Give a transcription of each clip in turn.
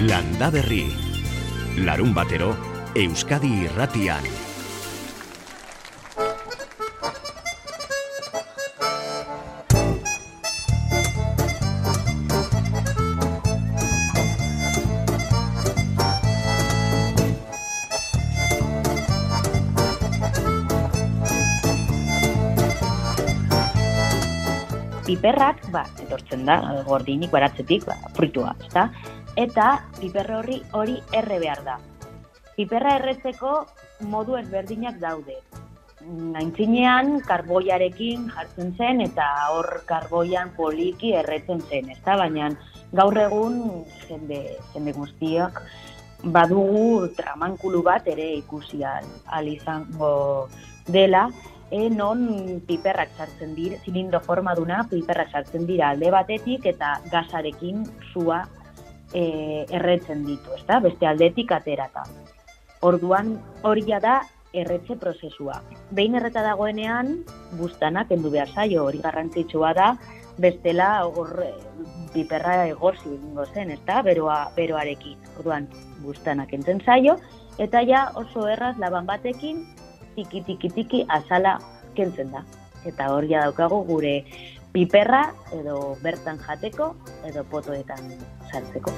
Landa Berri. Larun batero, Euskadi irratian. piperrak, ba, etortzen da, gordinik baratzetik, ba, fruitua, ezta? Eta piperra horri hori erre behar da. Piperra erretzeko modu ezberdinak daude. Naintzinean karboiarekin jartzen zen eta hor karboian poliki erretzen zen, ezta? Baina gaur egun jende, jende guztiak badugu tramankulu bat ere ikusi al izango dela, e non piperrak sartzen dira, zilindro forma duna piperrak sartzen dira alde batetik eta gasarekin sua e, erretzen ditu, ezta? Beste aldetik aterata. Orduan hori da erretze prozesua. Behin erreta dagoenean, bustanak endu behar zaio, hori garrantzitsua da, bestela hor piperra egozi egingo zen, ezta? Beroa, beroarekin. Orduan, bustanak entzen zaio, eta ja oso erraz laban batekin tiki tiki tiki azala kentzen da. Eta hor ja daukago gure piperra edo bertan jateko edo potoetan sartzeko.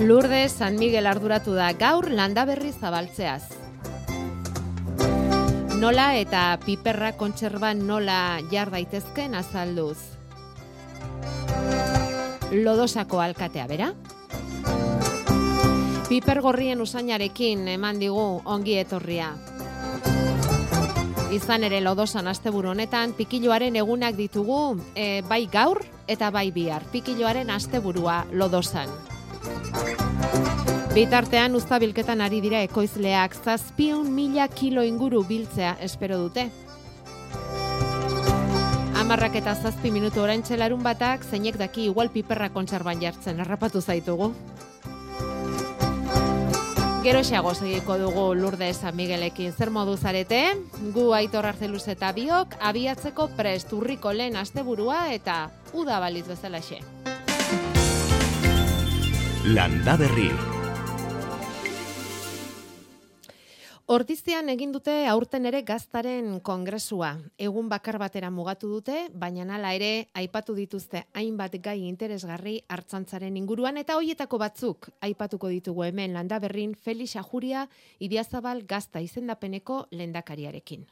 Lourdes San Miguel arduratu da gaur landa berri zabaltzeaz. Nola eta piperra kontserban nola jar daitezken azalduz. Lodosako alkatea bera? Piper gorrien usainarekin eman digu ongi etorria. Izan ere lodosan asteburu honetan pikiloaren egunak ditugu e, bai gaur eta bai bihar. Pikiloaren asteburua lodosan. Bitartean uztabilketan ari dira ekoizleak zazpion mila kilo inguru biltzea espero dute. Amarrak eta zazpi minutu orain txelarun batak, zeinek daki igual piperra kontserban jartzen, errapatu zaitugu. Gero xago segiko dugu Lourdes San Miguelekin zer modu zarete, gu aitor arzeluz eta biok, abiatzeko prest urriko lehen asteburua eta uda baliz bezala xe. Landa berri. Ordizian egin dute aurten ere gaztaren kongresua. Egun bakar batera mugatu dute, baina nala ere aipatu dituzte hainbat gai interesgarri hartzantzaren inguruan eta hoietako batzuk aipatuko ditugu hemen landa berrin Felix Ajuria Idiazabal gazta izendapeneko lendakariarekin.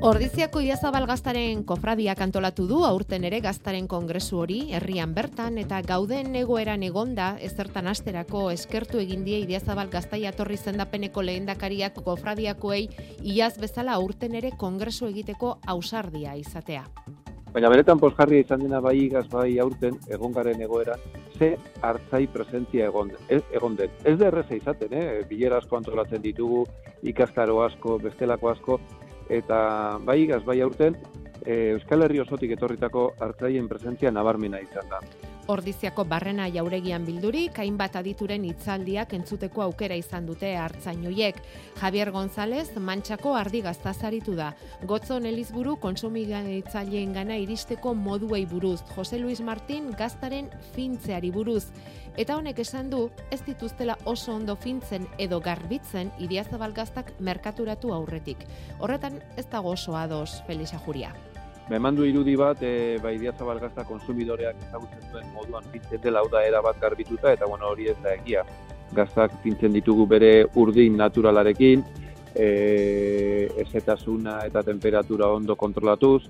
Ordiziako Idiazabal gaztaren kofradia kantolatu du aurten ere gaztaren kongresu hori herrian bertan eta gauden egoeran egonda ezertan asterako eskertu egin die Idiazabal gaztaia torri zendapeneko lehendakariak kofradiakoei iaz bezala aurten ere kongresu egiteko ausardia izatea. Baina benetan posjarria izan dena bai igaz bai aurten egongaren egoera, ze hartzai presentzia egon, ez, egon den. Ez da erreza izaten, eh? bilera asko antolatzen ditugu, ikastaro asko, bestelako asko, eta bai igaz, bai aurten, e, Euskal Herri osotik etorritako hartzaien presentzia nabarmena izan da. Ordiziako barrena jauregian bildurik, hainbat adituren hitzaldiak entzuteko aukera izan dute hartzainoiek. Javier González, mantxako ardi gaztazaritu da. Gotzon Elizburu, konsumigan hitzaldien gana iristeko moduei buruz. Jose Luis Martín, gaztaren fintzeari buruz. Eta honek esan du, ez dituztela oso ondo fintzen edo garbitzen idiazabal gaztak merkaturatu aurretik. Horretan ez dago oso ados, Felisa Juria. Eman du irudi bat, e, ba, idiazabal gazta konsumidoreak ezagutzen duen moduan fintzen dela da era bat garbituta, eta bueno, hori ez da egia. Gaztak fintzen ditugu bere urdin naturalarekin, e, ezetasuna eta temperatura ondo kontrolatuz,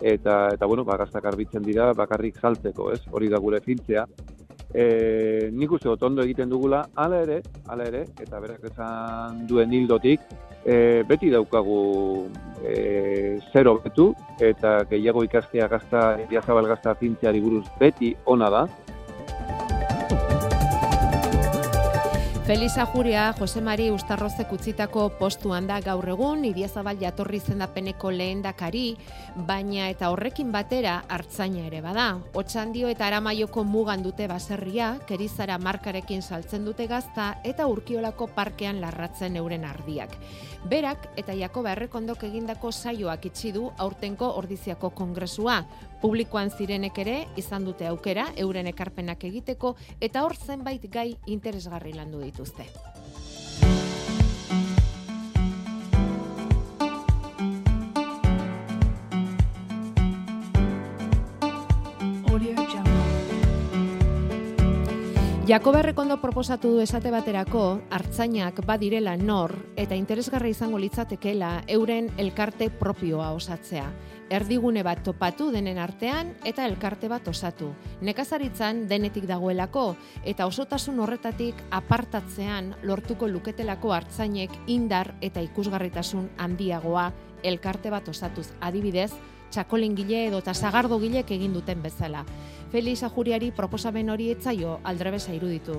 eta, eta bueno, ba, gaztak garbitzen dira bakarrik saltzeko, ez? Hori da gure fintzea. E, nik uste dut ondo egiten dugula, ala ere, ala ere, eta berak esan duen hildotik, e, beti daukagu e, zero betu, eta gehiago ikastea gazta, diazabal gazta fintzeari buruz beti ona da, Felisa Juria, Jose Mari Ustarrozek utzitako postuan da gaur egun, Idiazabal jatorri zendapeneko lehen dakari, baina eta horrekin batera hartzaina ere bada. Otxandio eta aramaioko mugan dute baserria, kerizara markarekin saltzen dute gazta eta urkiolako parkean larratzen euren ardiak. Berak eta Jakoba Errekondok egindako saioak itxi du aurtenko ordiziako kongresua. Publikoan zirenek ere izan dute aukera euren ekarpenak egiteko eta hor zenbait gai interesgarri landu dituzte. Jakoba Errekondo proposatu du esate baterako hartzainak badirela nor eta interesgarra izango litzatekeela euren elkarte propioa osatzea. Erdigune bat topatu denen artean eta elkarte bat osatu. Nekazaritzan denetik dagoelako eta osotasun horretatik apartatzean lortuko luketelako hartzainek indar eta ikusgarritasun handiagoa elkarte bat osatuz. Adibidez, txakolingile edo eta sagardogilek egin duten bezala. Felix Ajuriari proposamen hori etzaio aldrebesa iruditu.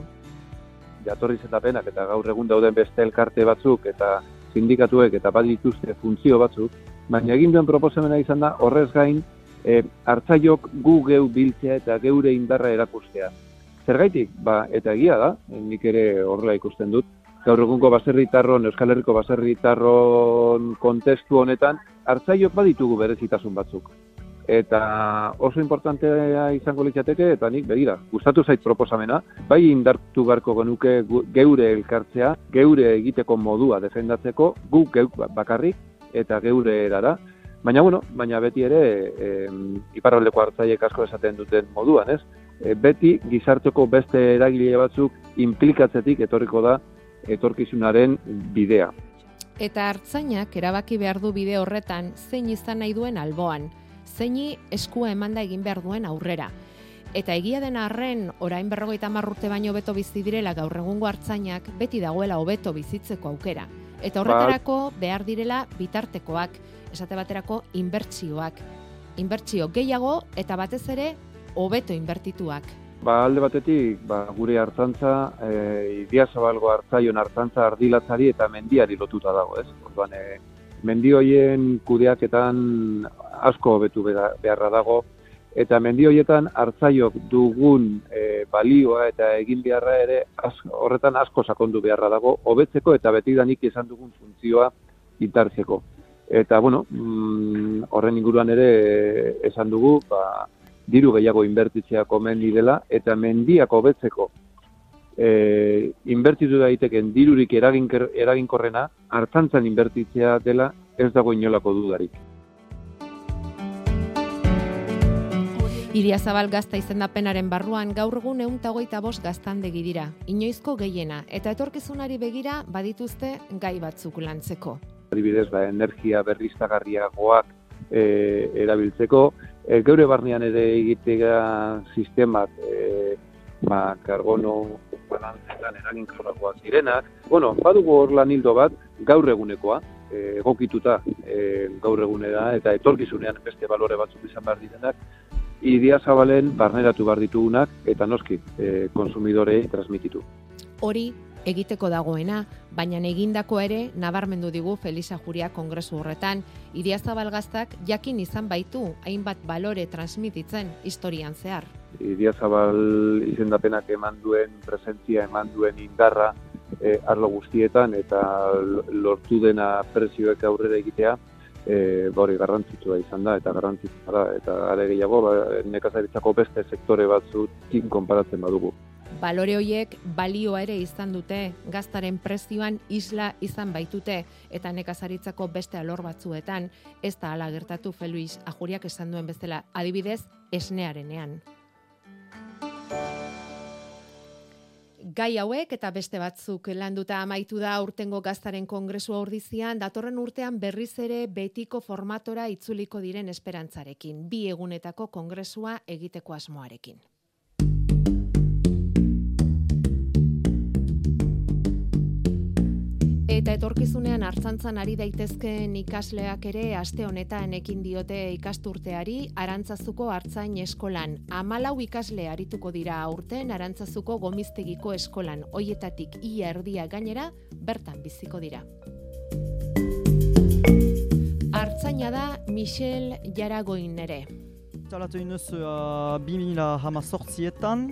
Jatorri zetapenak eta gaur egun dauden beste elkarte batzuk eta sindikatuek eta bat dituzte funtzio batzuk, baina egin duen proposamena izan da horrez gain e, hartzaiok gu geu biltzea eta geure indarra erakustea. Zergaitik, ba, eta egia da, nik ere horrela ikusten dut, gaur egunko baserritarron, Euskal Herriko baserritarron kontestu honetan, hartzaiok baditugu berezitasun batzuk. Eta oso importantea izango litzateke eta nik begira gustatu zait proposamena bai indartu beharko genuke geure elkartzea geure egiteko modua defendatzeko gu geu bakarrik eta geure erara baina bueno baina beti ere e, iparraldeko hartzaiek asko esaten duten moduan ez e, beti gizarteko beste eragile batzuk implikatzetik etorriko da etorkizunaren bidea Eta hartzainak erabaki behar du bide horretan zein izan nahi duen alboan zeini eskua emanda egin behar duen aurrera. Eta egia den arren, orain berrogeita marrurte baino beto bizi direla gaur egungo hartzainak, beti dagoela hobeto bizitzeko aukera. Eta horretarako behar direla bitartekoak, esate baterako inbertsioak. Inbertsio gehiago eta batez ere hobeto inbertituak. Ba, alde batetik, ba, gure hartzantza, e, idia zabalgo hartzaion hartzantza ardilatzari eta mendiari lotuta dago, ez? Orduan, e, mendioien kudeaketan asko hobetu beharra dago eta mendioietan hartzaiok dugun e, balioa eta egin beharra ere horretan asko sakondu beharra dago hobetzeko eta betidanik izan dugun funtzioa intartzeko. Eta bueno, mm, horren inguruan ere esan dugu, ba, diru gehiago inbertitzea komendi dela eta mendiak hobetzeko e, inbertitu daiteken dirurik eraginkorrena hartzantzan inbertitzea dela ez dago inolako dudarik. Iria Zabal gazta izendapenaren barruan gaur egun egun tagoita bost gaztandegi dira. Inoizko gehiena eta etorkizunari begira badituzte gai batzuk lantzeko. Adibidez, ba, energia berriztagarriagoak e, erabiltzeko, e, geure barnean ere egitea sistemak e, ba, karbono balantzetan eraginkorrakoak direnak. Bueno, badugu hor lan hildo bat, gaur egunekoa, egokituta e, gaur egunera eta etorkizunean beste balore batzuk izan behar direnak, idia zabalen barneratu behar ditugunak eta noski e, konsumidorei transmititu. Hori egiteko dagoena, baina egindako ere nabarmendu digu Felisa Juria kongresu horretan, idia zabalgaztak jakin izan baitu hainbat balore transmititzen historian zehar. Idia zabal izendapenak eman duen presentzia, eman duen indarra, e, arlo guztietan eta lortu dena prezioek aurrera egitea e, ba garrantzitsua izan da eta garrantzitsua da eta are gehiago ba, nekazaritzako beste sektore batzuekin konparatzen badugu. Balore hoiek balioa ere izan dute, gaztaren prezioan isla izan baitute eta nekazaritzako beste alor batzuetan ez da ala gertatu Feluis Ajuriak esan duen bezala adibidez esnearenean. Gai hauek eta beste batzuk landuta amaitu da urtengo gaztaren kongresu ordizian, datorren urtean berriz ere betiko formatora itzuliko diren esperantzarekin, bi egunetako kongresua egiteko asmoarekin. Eta etorkizunean hartzantzan ari daitezkeen ikasleak ere aste honetan ekin diote ikasturteari arantzazuko hartzain eskolan. Amalau ikasle arituko dira aurten arantzazuko gomiztegiko eskolan. Hoietatik ia erdia gainera bertan biziko dira. Hartzaina da Michel Jaragoin ere. Talatu inuz uh, 2000 hama sortzietan,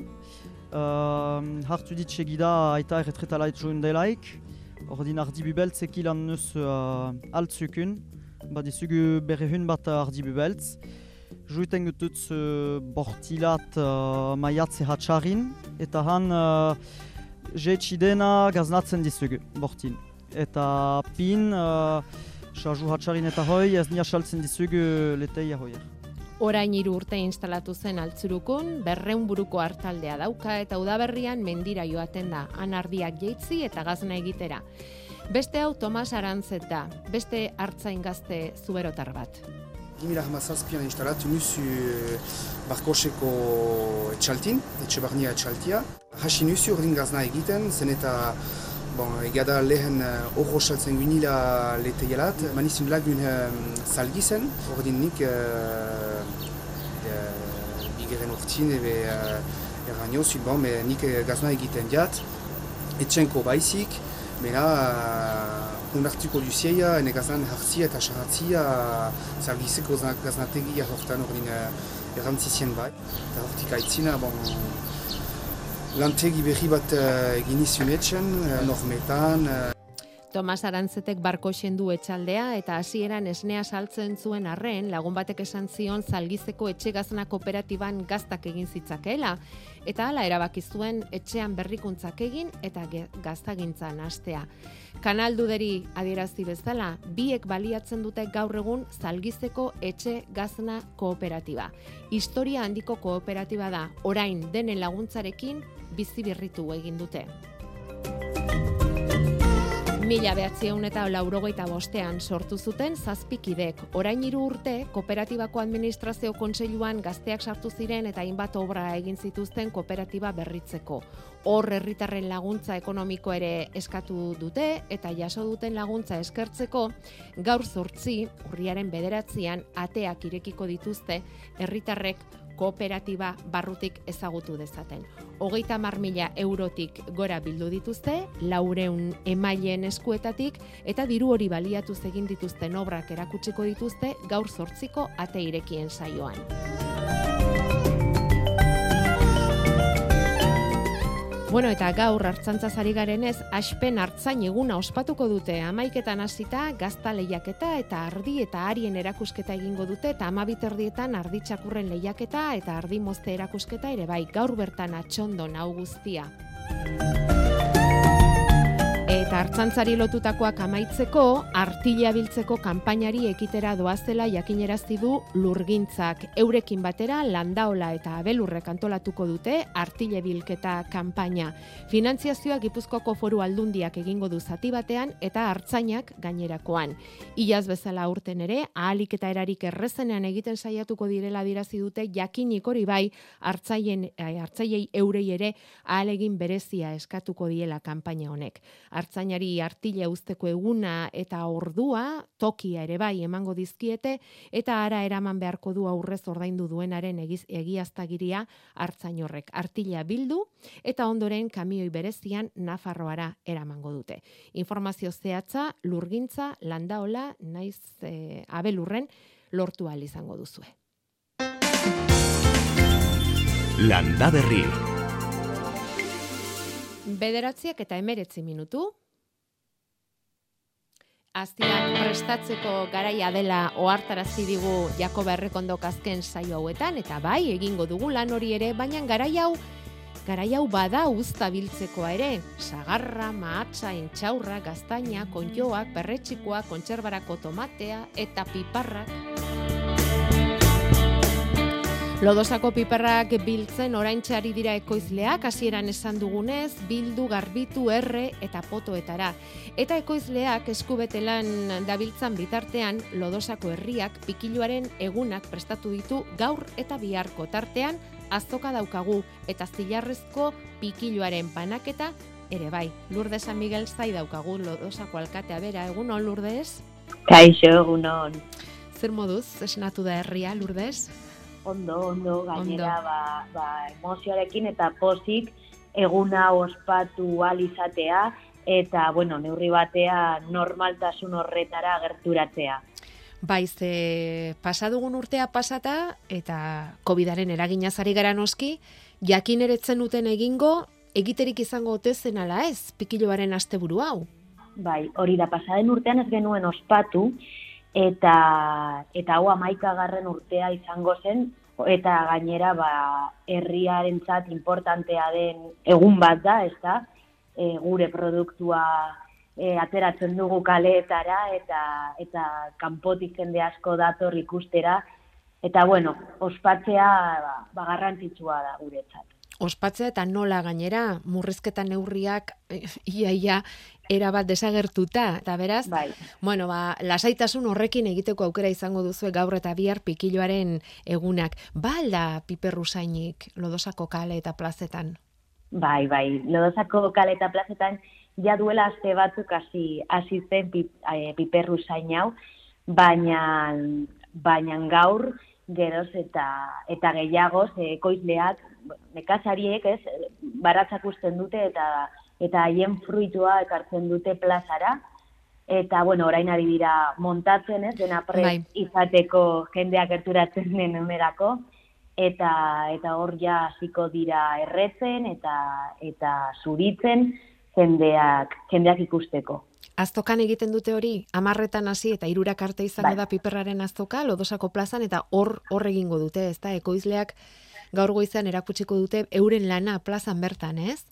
uh, hartu dit segida aita erretretala etxoen delaik, Ordin ardi bubeltz ekilan neus uh, altzukun, badizugu bere hun bat ardi bubeltz. Juiten gututz uh, bortilat uh, maiatze hatxarin, eta han uh, jetxidena gaznatzen dizugu bortin. Eta pin, uh, sarju hatxarin eta hoi, ez nia saltzen dizugu leteia hoier. Orain hiru urte instalatu zen altzurukun, berreun buruko hartaldea dauka eta udaberrian mendira joaten da, anardiak jeitzi eta gazna egitera. Beste hau Tomas Arantzet da, beste hartzain gazte zuberotar bat. 2017an instalatu nuzu barkoseko etxaltin, etxe barnia etxaltia. Hasi nuzu ordin gazna egiten, zen eta bon, egada lehen horro uh, saltzen gunila lete jalat, manizun lagun um, salgi zen, ordin nik uh, uh, bigeren urtin ebe uh, erranio zut, bon, nik gazna egiten diat, etxenko baizik, Bera, uh, unartuko duzieia, ene gazan hartzia eta sahatzia salgizeko gaznategia horretan ordin uh, errantzizien bai. Eta hortik aitzina, bon, lantegi berri bat uh, egin izunetxen, uh, normetan. Uh. Tomas Arantzetek barko du etxaldea eta hasieran esnea saltzen zuen arren lagun batek esan zion zalgizeko etxegazna kooperatiban gaztak egin zitzakeela eta hala erabaki zuen etxean berrikuntzak egin eta gaztagintzan hastea. Kanalduderi adierazi bezala, biek baliatzen dute gaur egun zalgizeko etxe gazna kooperatiba. Historia handiko kooperatiba da, orain denen laguntzarekin bizi birritu egin dute. Mila behatzieun eta laurogeita bostean sortu zuten zazpikidek. Orain hiru urte, kooperatibako administrazio kontseiluan gazteak sartu ziren eta hainbat obra egin zituzten kooperatiba berritzeko. Hor herritarren laguntza ekonomiko ere eskatu dute eta jaso duten laguntza eskertzeko, gaur zortzi, urriaren bederatzean, ateak irekiko dituzte, herritarrek kooperatiba barrutik ezagutu dezaten. Hogeita mar mila eurotik gora bildu dituzte, laureun emaileen eskuetatik, eta diru hori baliatu egin dituzten obrak erakutsiko dituzte gaur zortziko ate irekien saioan. Bueno, eta gaur hartzantza zari garenez, aspen hartzain eguna ospatuko dute amaiketan hasita gazta lehiaketa eta ardi eta arien erakusketa egingo dute eta amabiterdietan ardi txakurren lehiaketa eta ardi mozte erakusketa ere bai gaur bertan atxondo nau guztia. Eta hartzantzari lotutakoak amaitzeko, artila biltzeko kanpainari ekitera doazela jakinerazi du lurgintzak. Eurekin batera landaola eta abelurrek antolatuko dute artile bilketa kanpaina. Finantziazioa Gipuzkoako foru aldundiak egingo du zati batean eta hartzainak gainerakoan. Iaz bezala urten ere, ahalik eta erarik errezenean egiten saiatuko direla dirazi dute jakinik hori bai hartzaien, eh, hartzaiei eurei ere ahalegin berezia eskatuko diela kanpaina honek hartzainari artile usteko eguna eta ordua tokia ere bai emango dizkiete eta ara eraman beharko du aurrez ordaindu duenaren egiaztagiria hartzain horrek artila bildu eta ondoren kamioi berezian Nafarroara eramango dute. Informazio zehatza lurgintza landaola naiz e, abelurren lortu al izango duzue. Landa berri. Bederatziak eta emeretzi minutu. Aztiak prestatzeko garaia dela ohartarazi digu Jakoba Errekondok azken saio hauetan eta bai egingo dugu lan hori ere, baina garai hau garai hau bada uzta biltzekoa ere. Sagarra, mahatsa, entxaurra, gaztaina, konjoak, perretxikoa, kontserbarako tomatea eta piparrak. Lodosako piperrak biltzen oraintxari dira ekoizleak, hasieran esan dugunez, bildu, garbitu, erre eta potoetara. Eta ekoizleak eskubetelan dabiltzan bitartean, Lodosako herriak pikiluaren egunak prestatu ditu gaur eta biharko tartean, azoka daukagu eta zilarrezko pikiluaren panaketa ere bai. Lurde San Miguel zai daukagu lodosako alkatea bera, egun on Lurdes? Kaixo, egun on. Zer moduz, esnatu da herria Lurdes? Ondo, ondo, gainera, ba, ba, emozioarekin eta pozik eguna ospatu alizatea eta, bueno, neurri batea normaltasun horretara gerturatzea. Bai, ze pasadugun urtea pasata eta COVIDaren eraginazari gara noski, jakin eretzen duten egingo, egiterik izango ote zen ala ez, pikiloaren asteburu hau? Bai, hori da, pasaden urtean ez genuen ospatu, eta eta hau amaikagarren urtea izango zen, eta gainera ba, herriarentzat importantea den egun bat da, ez da, e, gure produktua e, ateratzen dugu kaleetara, eta, eta kanpotik jende asko dator ikustera, eta bueno, ospatzea ba, ba garrantzitsua da guretzat ospatzea eta nola gainera murrizketa neurriak iaia ia, era bat desagertuta. Eta beraz bai. bueno ba lasaitasun horrekin egiteko aukera izango duzu gaur eta bihar pikiloaren egunak. Balda piperrusainik lodosako kale eta plazetan? Bai bai. Lodosako kale eta plazetan ja duela aste batzuk hasi hasi zen pip, e, piperrusain hau. Baina baina gaur geroz eta eta gehiago ekoizleak nekazariek, ez, baratzak usten dute eta eta haien fruitua ekartzen dute plazara eta bueno, orain ari dira montatzen, ez, dena pre bai. izateko jendeak gerturatzen den unerako eta eta hor ja hasiko dira erretzen eta eta zuritzen jendeak jendeak ikusteko. Aztokan egiten dute hori, amarretan hasi eta irurak arte izango bai. da piperraren aztoka, lodosako plazan, eta hor hor egingo dute, ez da, ekoizleak gaur goizan erakutsiko dute euren lana plazan bertan, ez?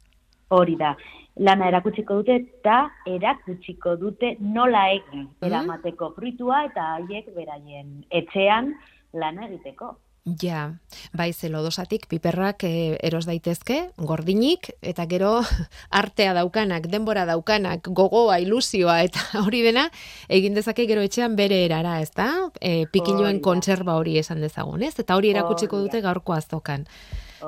Hori da, lana erakutsiko dute eta erakutsiko dute nola egin mm. eramateko fruitua eta haiek beraien etxean lana egiteko. Ja, bai zelodosatik piperrak e, eros daitezke, gordinik, eta gero artea daukanak, denbora daukanak, gogoa, ilusioa, eta hori dena, egin dezake gero etxean bere erara, ez da? E, pikiloen kontserba hori esan dezagun, ez? Eta hori erakutsiko dute gaurko aztokan.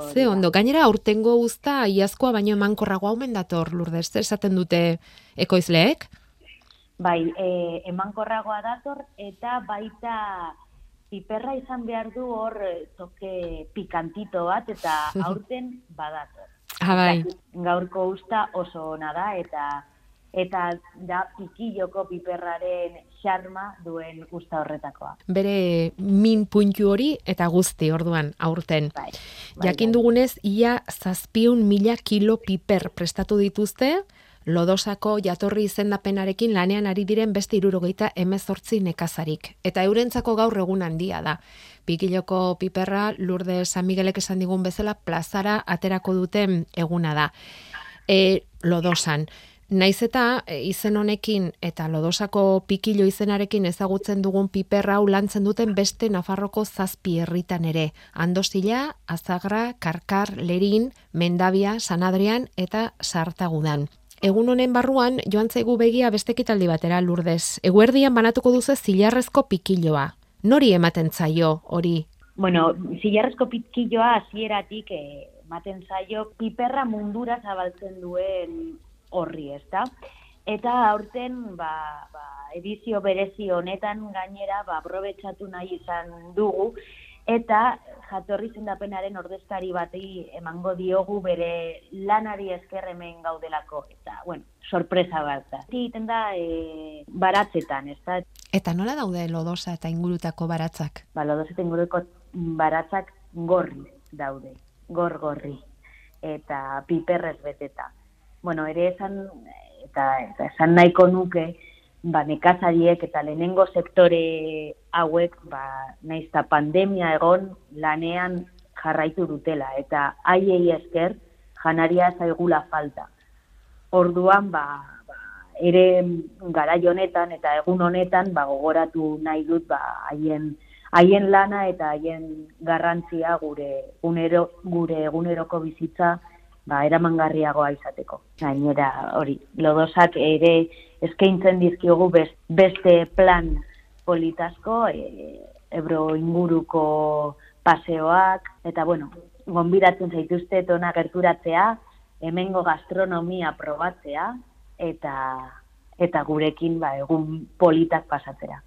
Ze ondo, gainera aurtengo guzta iazkoa baino emankorrago haumen dator, lurdez, esaten dute ekoizleek? Bai, e, emankorragoa dator, eta baita piperra izan behar du hor eh, toke pikantito bat eta aurten badator. Ah, bai. Gaurko usta oso ona da eta eta da pikilloko piperraren xarma duen usta horretakoa. Bere min puntu hori eta guzti orduan aurten. Bai, bai, Jakin bai. dugunez, ia zazpiun mila kilo piper prestatu dituzte, lodosako jatorri izendapenarekin lanean ari diren beste irurogeita emezortzi nekazarik. Eta eurentzako gaur egun handia da. Pikiloko piperra lurde San Miguelek esan digun bezala plazara aterako duten eguna da. E, lodosan. Naiz eta e, izen honekin eta lodosako pikilo izenarekin ezagutzen dugun piperra hau lantzen duten beste Nafarroko zazpi herritan ere. Andosila, Azagra, Karkar, Lerin, Mendabia, Sanadrian eta Sartagudan. Egun honen barruan, joan zaigu begia bestekitaldi batera lurdez. Eguerdian banatuko duzu zilarrezko pikiloa. Nori ematen zaio hori? Bueno, zilarrezko pikiloa hasieratik eh, ematen zaio piperra mundura zabaltzen duen horri, ezta? Eta aurten, ba, ba, edizio berezi honetan gainera, ba, aprobetsatu nahi izan dugu, eta jatorri zendapenaren ordezkari bati emango diogu bere lanari esker hemen gaudelako eta bueno, sorpresa bat da. Egiten da e, baratzetan, ez da? Eta nola daude lodosa eta ingurutako baratzak? Ba, lodosa eta inguruko baratzak gorri daude, gor gorri eta piperrez beteta. Bueno, ere esan eta, eta esan nahiko nuke, ba, nekazariek eta lehenengo sektore hauek, ba, naizta pandemia egon lanean jarraitu dutela, eta haiei esker janaria zaigula falta. Orduan, ba, ba, ere gara honetan eta egun honetan, ba, gogoratu nahi dut, ba, haien, haien lana eta haien garrantzia gure, unero, gure eguneroko bizitza, ba, eramangarriagoa izateko. Gainera, hori, lodosak ere eskaintzen dizkiogu beste plan politasko, e, ebro inguruko paseoak, eta bueno, gonbidatzen zaituzte tona gerturatzea, hemengo gastronomia probatzea eta eta gurekin ba, egun politak pasatzera.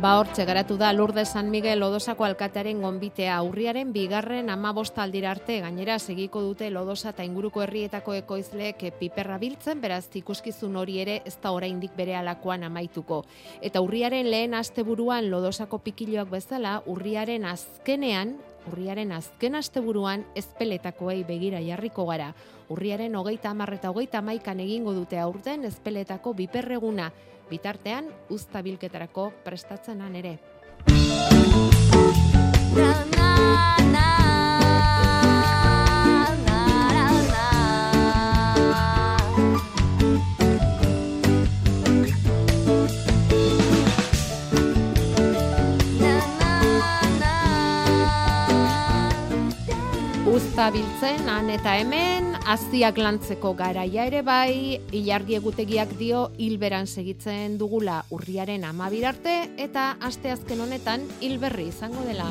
Ba hortxe garatu da Lourdes San Miguel Lodosako alkatearen gonbitea aurriaren bigarren amabost aldira arte gainera segiko dute Lodosa eta inguruko herrietako ekoizleek piperra biltzen beraz ikuskizun hori ere ez da oraindik bere alakoan amaituko. Eta urriaren lehen asteburuan Lodosako pikiloak bezala urriaren azkenean Urriaren azken asteburuan ezpeletakoei begira jarriko gara. Urriaren hogeita hamar eta hogeita hamaikan egingo dute aurten ezpeletako biperreguna, bitartean uzta bilketarako prestatzenan ere. Uzta biltzen, han eta hemen, aztiak lantzeko garaia ere bai, ilargi egutegiak dio hilberan segitzen dugula urriaren amabir arte, eta asteazken honetan hilberri izango dela.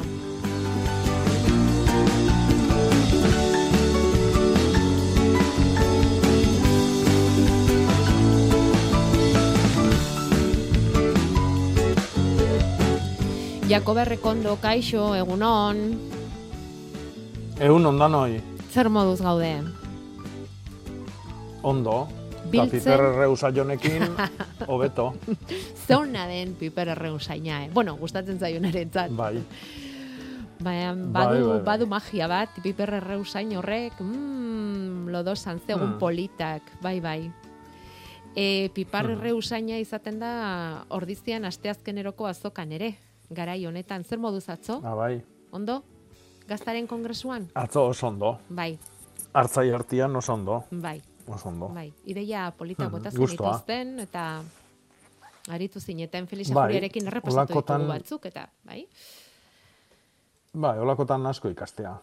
Jakobe Rekondo, kaixo, egunon, Egun ondanoi, zer moduz gaude? Ondo. Biltzen. Eta piper reusa jonekin, hobeto. Zeuna den piper erreusaina, eh? Bueno, gustatzen zaionarentzat. Bai, Baina Bai, badu, bai, bai. badu magia bat, piper erreusain horrek, mm, lodosan zegun Hmm. politak, bai, bai. E, pipar erreusaina izaten da ordizian asteazkeneroko azokan ere, garai honetan, zer moduz atzo? ah, bai. Ondo? Gaztaren kongresuan? Atzo oso ondo. Bai, Artzai artian oso ondo. bai, Oso ondo. bai. Ideia politak Mhm, bota gustua. zenituzten, eta aritu zineten Felix Bai, Ajuriarekin errepasatu ditugu batzuk, eta, bai? Bai, olakotan asko ikastea.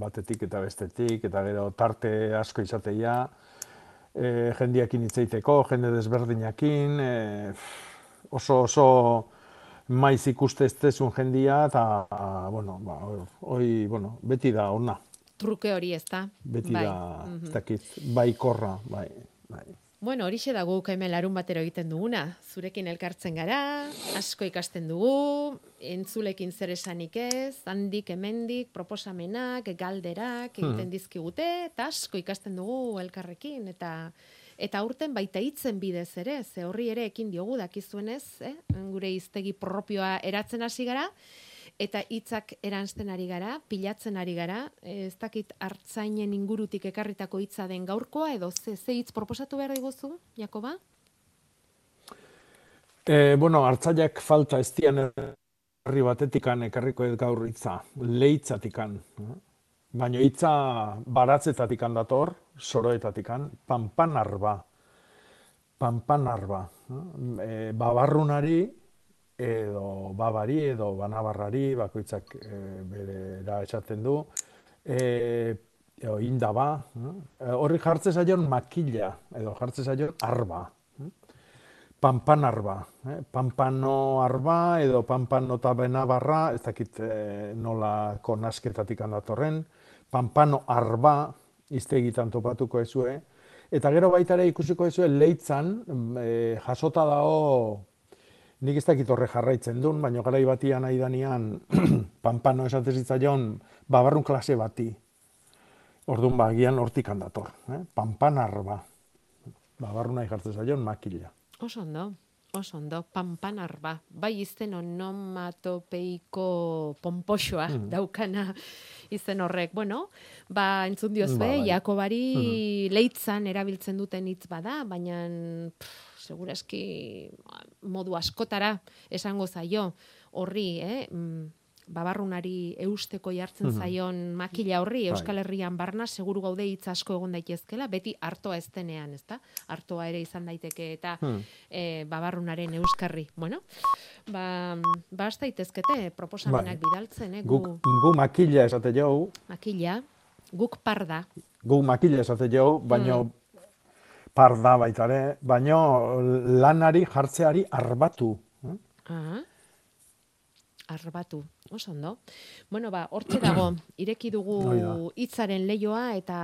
Batetik eta bestetik, eta gero tarte asko izateia, e, jendiakin hitzeiteko, jende desberdinakin, e, oso oso maiz ikuste ez jendia, eta, bueno, ba, hoi, bueno, beti da ona. Truke hori ez da. Beti bai. da, mhm. ez dakit, bai korra, bai, bai. Bueno, horixe da guk hemen larun batero egiten duguna. Zurekin elkartzen gara, asko ikasten dugu, entzulekin zer esanik ez, handik hemendik proposamenak, galderak egiten dizkigute, eta asko ikasten dugu elkarrekin, eta eta aurten baita hitzen bidez ere, ze horri ere ekin diogu dakizuenez, eh? gure hiztegi propioa eratzen hasi gara, eta hitzak eransten ari gara, pilatzen ari gara, ez dakit hartzainen ingurutik ekarritako hitza den gaurkoa, edo ze, ze hitz proposatu behar diguzu, Jakoba? E, bueno, hartzaiak falta ez dian herri batetikan ekarriko ez gaur hitza, leitzatikan. Baina hitza baratzetatikan dator, soroetatikan, panpanarba. Panpanarba. E, babarrunari, edo babari, edo banabarrari, bakoitzak e, bere esaten du, e, edo indaba, e, horri jartze zaion makila, edo jartze zaion arba. Pampan arba, eh? pampano arba edo pampano eta benabarra, ez dakit eh, nolako nasketatik datorren, pampano arba iztegitan topatuko ezue, eta gero baita ere ikusiko ezue leitzan, eh, jasota dago, nik ez dakit horre jarraitzen duen, baina garai batian nahi danean, pampano esatez zitzaion, babarrun klase bati. Orduan bagian hortik dator, eh? pampan arba. Babarruna jartzen zaion makila. Oso ondo, oso ondo, panpanarba. Bai izen onomatopeiko pomposoa daukana izen horrek. Bueno, ba, entzun diozue, Ba, bai. Jakobari leitzan erabiltzen duten hitz bada, baina pff, seguraski modu askotara esango zaio horri, eh? Mm, babarrunari eusteko jartzen Mhm. zaion makila horri Bai. Euskal Herrian barna seguru gaude hitz asko egon daitezkela, beti hartoa ez denean, ezta? Hartoa ere izan daiteke eta Hmm. e, babarrunaren euskarri. Bueno, ba, ba hasta daitezkete proposamenak Bai. bidaltzen, eh, Guk, gu gu makila esate jau, makila, guk parda. gu makila esate jau, baino Mm. Parda baita ere, baino lanari jartzeari arbatu. eh? Ah. Arbatu, oso ondo. Bueno, ba, hortxe dago, ireki da. dugu hitzaren leioa eta,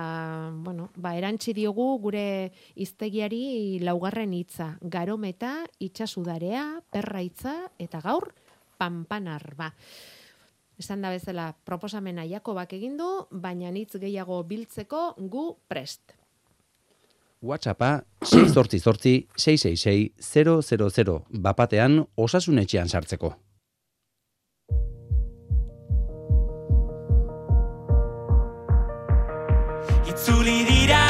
bueno, ba, erantzi diogu gure hiztegiari laugarren hitza. Garometa, itxasudarea, perra hitza eta gaur, panpanar, ba. Esan da bezala, proposamena Jakobak egin du, baina hitz gehiago biltzeko gu prest. WhatsAppa 688 666 000 bapatean osasunetxean sartzeko. Itzuli dira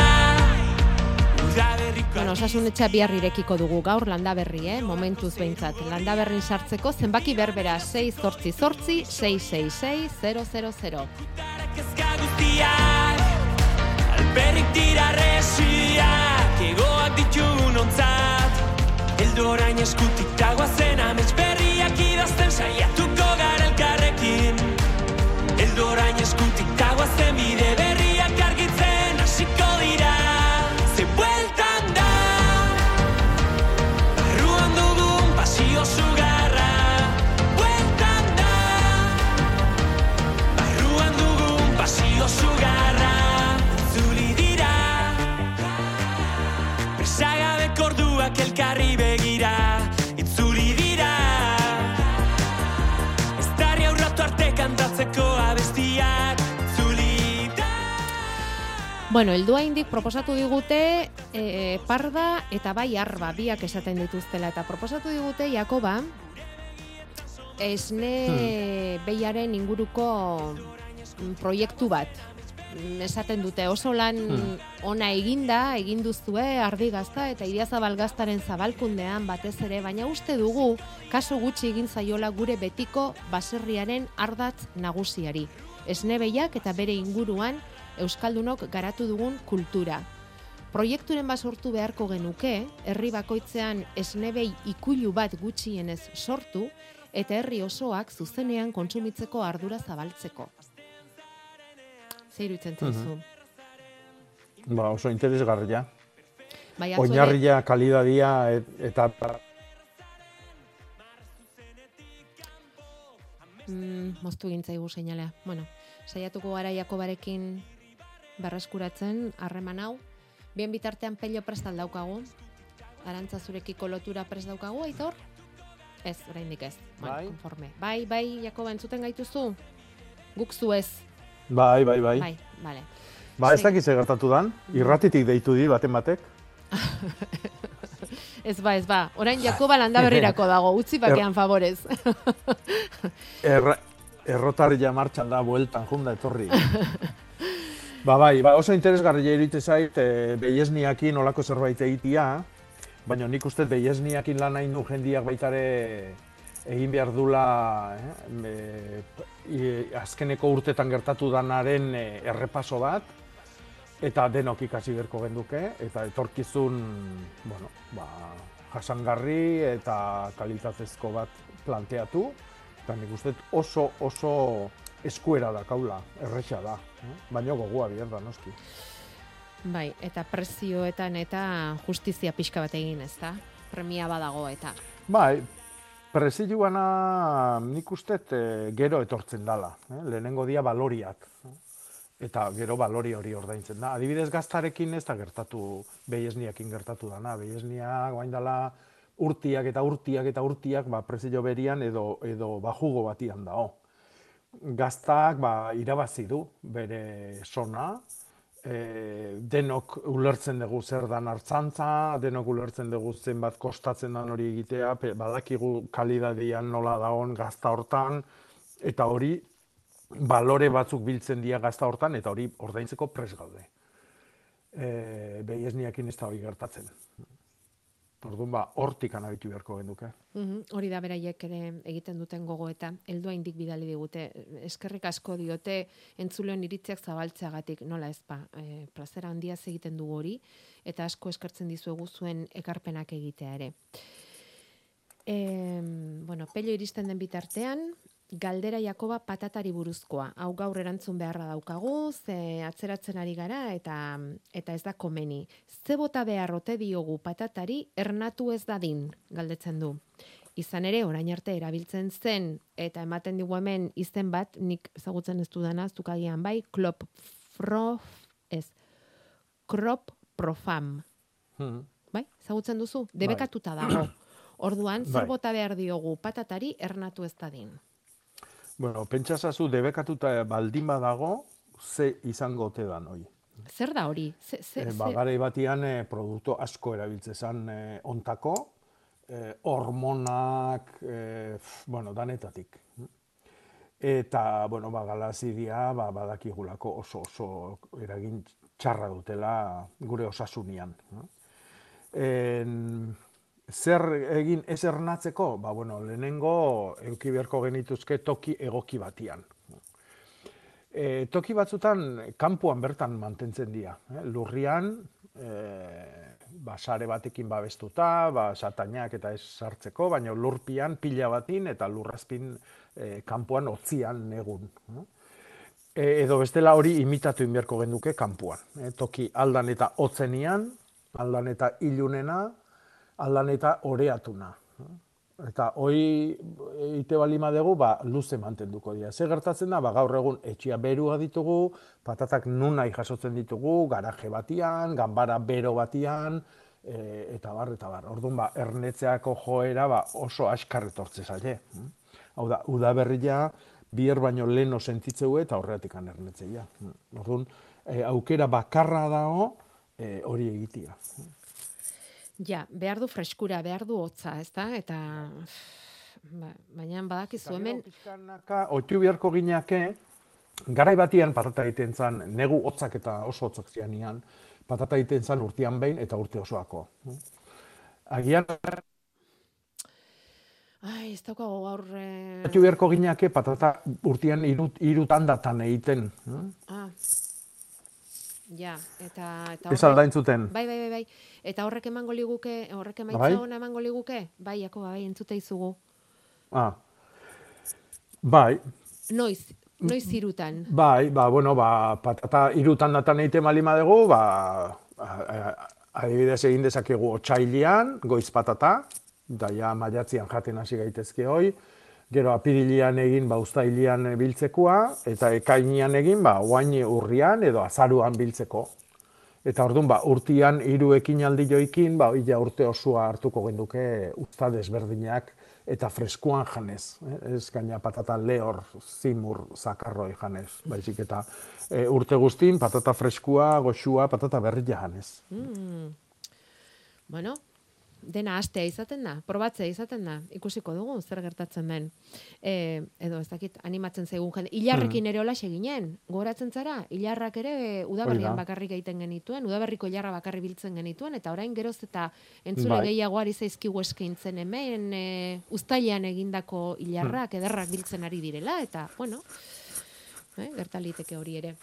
Bueno, osasun etxea bihar irekiko dugu gaur landa berri, eh? momentuz behintzat. Landa berrin sartzeko zenbaki berbera 6 zortzi zortzi 666 000. Alperrik dira resiak Egoak ditugun ontzat. Eldo orain eskutik dagoazen amets berriak idazten saiatuko arte kantatzeko abestiak Itzuli da Bueno, heldua indik proposatu digute e, parda eta bai arba, biak esaten dituztela. Eta proposatu digute Jakoba, esne behiaren inguruko mm, proiektu bat. Esaten dute oso lan ona eginda, egin duzue ardi gazta eta idiazabal gaztaren zabalkundean batez ere, baina uste dugu kaso gutxi egin zaiola gure betiko baserriaren ardatz nagusiari. Esnebeiak eta bere inguruan Euskaldunok garatu dugun kultura. Proiekturen bat sortu beharko genuke, herri bakoitzean esnebei ikulu bat gutxienez sortu, eta herri osoak zuzenean kontsumitzeko ardura zabaltzeko. Iruditzen zaizu? Ba, oso interesgarria. Bai, Oinarria, kalidadia et, eta Mm, moztu egin zaigu seinalea. Bueno, saiatuko gara Jakobarekin berreskuratzen harreman hau. Bien bitartean pello prest al daukagu. Arantza zurekiko lotura prest daukagu, Aitor? Ez, oraindik ez. Bueno, Bai. konforme. Bai, bai, Jakoba entzuten gaituzu? Guk zu ez. Bai, bai, bai. Bai, vale. Ba, ez dakiz gertatu dan, irratitik deitu di baten batek. Ez ba, ez ba. Orain Jakoba landa berrirako dago, utzi bakean favorez. Erra, errotarria martxan da, bueltan, junda etorri. ba, bai, ba, oso interesgarria iruditzen zait, e, beiesniakin olako zerbait egitia, baina nik uste beiesniakin lan nahi du jendiak baitare egin behar dula eh, e, i- azkeneko urtetan gertatu danaren e, errepaso bat, eta denok ikasi berko genduke, eta etorkizun, bueno, ba, jasangarri eta kalitatezko bat planteatu, eta nik uste oso oso eskuera da kaula, erresa da, baina gogoa behar da, noski. bai, eta prezioetan eta justizia pixka bat egin, ez da? Premia badago eta. Bai, prezioana nik uste eh, gero etortzen dala, eh? lehenengo dia baloriak. eh? Eta gero balori hori ordaintzen da. Adibidez gaztarekin ez da gertatu, beiesniakin gertatu dana. Beiesnia guain dala urtiak eta urtiak eta urtiak ba, prezio berian edo, edo bajugo batian dao. Gaztak ba, irabazi du bere sona, e, denok ulertzen dugu zer dan hartzantza, denok ulertzen dugu zenbat kostatzen dan hori egitea, badakigu kalidadian nola dagon gazta hortan, eta hori balore batzuk biltzen dira gazta hortan, eta hori ordaintzeko pres gaude. E, Behiesniakin ez da hori gertatzen. Orduan ba, hortik anabitu beharko genduke. Mhm, Hori da beraiek ere egiten duten gogo eta heldu haindik bidali digute. Eskerrik asko diote entzulen iritziak zabaltzeagatik, nola ez ba, e, plazera handia egiten dugu hori eta asko eskertzen dizuegu zuen ekarpenak egitea ere. E, bueno, pello iristen den bitartean, galdera Jakoba patatari buruzkoa. Hau gaur erantzun beharra daukagu, ze atzeratzen ari gara eta eta ez da komeni. Ze bota behar ote diogu patatari ernatu ez dadin, galdetzen du. Izan ere, orain arte erabiltzen zen, eta ematen digu hemen izen bat, nik ezagutzen ez dudana, zukagian bai, klop frof, ez, krop profam. Hmm. Bai, ezagutzen duzu? Debekatuta dago. Orduan, zer Bai. bota behar diogu patatari ernatu ez dadin. Bueno, pentsasazu debekatuta baldin badago, ze izango ote dan hoi. Zer da hori? Ze, ze, E, ba, garai batian e, produktu asko erabiltzen zen e, ontako, e, hormonak, e, f- bueno, danetatik. Eta, bueno, ba, galaziria, ba, badakigulako oso oso eragin txarra dutela gure osasunian. En, zer egin ez ernatzeko? Ba, bueno, lehenengo euki beharko genituzke toki egoki batian. E, toki batzutan kanpoan bertan mantentzen dira. Eh? Lurrian, e, ba, sare batekin babestuta, ba, satainak eta ez sartzeko, baina lurpian pila batin eta lurrazpin e, kanpoan otzian negun. E, edo bestela hori imitatu inberko genduke kanpoan. E, toki aldan eta hotzenian, aldan eta ilunena, aldan eta oreatuna. Eta hoi ite balima dugu, ba, luze mantenduko dira. Ze gertatzen da, ba, gaur egun etxia berua ditugu, patatak nun nahi jasotzen ditugu, garaje batian, ganbara bero batian, e, eta bar, eta bar. Orduan, ba, ernetzeako joera ba, oso askar etortze zaile. Hau da, udaberria, bier baino leno sentitzeu eta horretik ernetzeia. Orduan, e, aukera bakarra dago e, hori egitia. Ja, behar du freskura, behar du hotza, ezta? Eta ba, baina badakizu hemen Pixkanaka, oitu beharko gineake, garai batian patata egiten zan, negu hotzak eta oso hotzak zianian, patata egiten zan urtean behin eta urte osoako. Agian, Ai, ez daukago gaur... Eh... oitu beharko gineake patata urtean hiru hiru tandatan egiten. Ah. Ja, eta... eta Ez horrek- aldain zuten. Bai, bai, bai, bai. Eta horrek emango liguke, horrek emaitza Bai? ona emango liguke? Bai, Jakoba, bai, entzute izugu. Ah. Bai, Noiz, noiz zirutan. Bai, ba, bueno, ba, patata irutan datan egiten malima dugu, ba, adibidez egin dezakegu otxailian, goiz patata, da ja maiatzian jaten hasi gaitezke hoi, gero apirilian egin ba, uztailian biltzekoa, eta ekainian egin ba, oain urrian edo azaruan biltzeko. Eta orduan, ba, urtian hiru ekinaldi joikin, ba, ila urte osoa hartuko genduke uzta desberdinak eta freskuan janez. Eh? Ez gaina patata lehor, zimur, zakarroi janez. Baizik eta e, urte guztin, patata freskua, goxua, patata berria janez. Mm. Bueno, dena astea izaten da, probatzea izaten da, ikusiko dugu zer gertatzen den. E, edo ez dakit animatzen zaigun jende. Ilarrekin ere hola ginen, goratzen zara, ilarrak ere e, udaberrian bakarrik egiten genituen, udaberriko ilarra bakarri biltzen genituen, eta orain geroz eta entzule Bai. gehiago ari zaizkigu eskaintzen hemen, e, uztailean egindako ilarrak, ederrak biltzen ari direla, eta, bueno, eh, gertaliteke hori ere.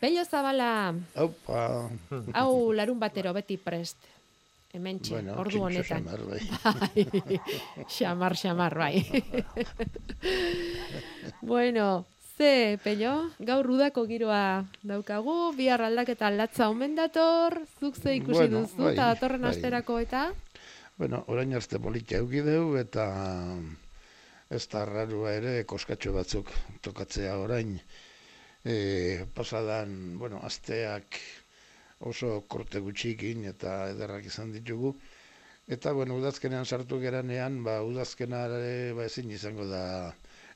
Pello Zabala, Aupa. hau larun batero beti prest. Hemen Bueno, ordu honetan. xamar, bai. Bai, xamar, xamar, bai. bueno, ze, Pello, gaur udako giroa daukagu, bihar aldaketa aldatza omen dator, zuk ze ikusi Bueno, duzu, bai, eta datorren bai. asterako eta? Bueno, orain arte politia euki deu eta ez da rarua ere koskatxo batzuk tokatzea orain. E, pasadan, bueno, asteak oso korte gutxikin eta ederrak izan ditugu. Eta, bueno, udazkenean sartu geranean, ba, udazkenare ba, ezin izango da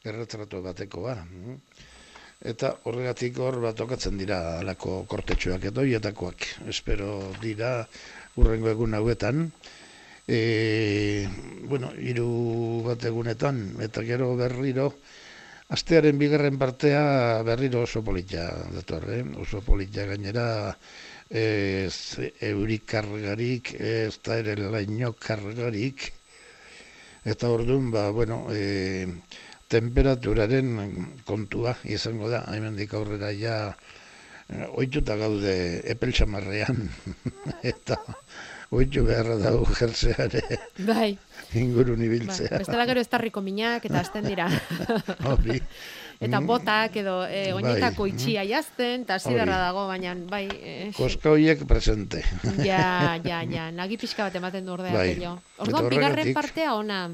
erretrato batekoa. mm. Eta horregatik hor bat tokatzen dira alako kortetxoak edo hietakoak. Espero dira urrengo egun hauetan. E, bueno, hiru bat egunetan, eta gero berriro, astearen bigarren partea berriro oso politia dator, eh? oso politia gainera ez eurikargarik, ez da ere laino kargarik, eta orduan, ba, bueno, e, temperaturaren kontua izango da, hemendik aurrera ja, e, oituta gaude epel xamarrean, eta oitu beharra dago jertzeare Bai, ingurun ba, ibiltzea. bestela gero estarriko minak eta hasten dira. Hori. Eta Mm. botak edo e, Bai, oinetako mm. itxia jazten, eta beharra dago, baina bai... E, Koska horiek presente. ja, ja, ja, nagi pixka bat ematen du ordea, Bai. Orduan, bigarren partea ona,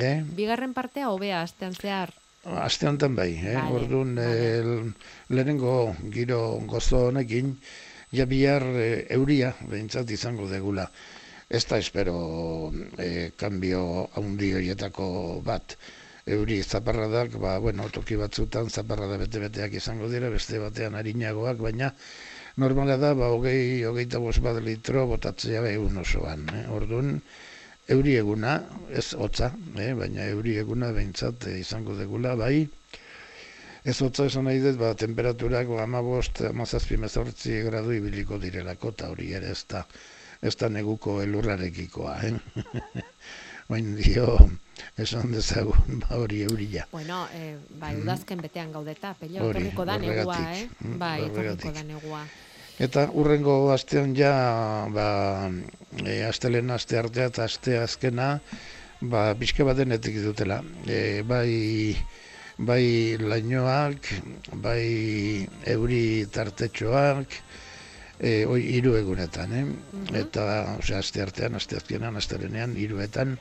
Eh? bigarren partea hobea, astean zehar. Aste honetan bai, eh? Vale, Orduan, vale. eh, lehenengo giro gozo honekin, ja bihar eh, euria behintzat izango degula. Ez da espero eh, kanbio haundi horietako bat. Euri zaparradak, ba, bueno, toki batzutan zaparrada bete-beteak izango dira, beste batean harinagoak, baina normala da, ba, hogei, hogeita bost bat litro botatzea egun osoan. Eh? Orduan, euri eguna, ez hotza, eh? baina euri eguna behintzat eh, izango degula, bai, ez hotza esan nahi dut, ba, temperaturak ba, amabost, amazazpi mezortzi gradu ibiliko direlako, eta hori ere ez da, ez da neguko elurrarekikoa, eh? Baina dio, esan dezagun, ba, hori euria. Bueno, e, bai, Mm. udazken betean gaudeta, Hori, etorriko da negua, eh? Mm, Bai, etorriko da negua. Eta urrengo astean ja, ba, e, astelen aste artea eta aste azkena, ba, pixka batenetik dutela. E, bai, bai lainoak, bai euri tartetxoak, e, oi, hiru egunetan, eh? Eta, osea, aste artean, aste azkenan, astelenean, hiruetan,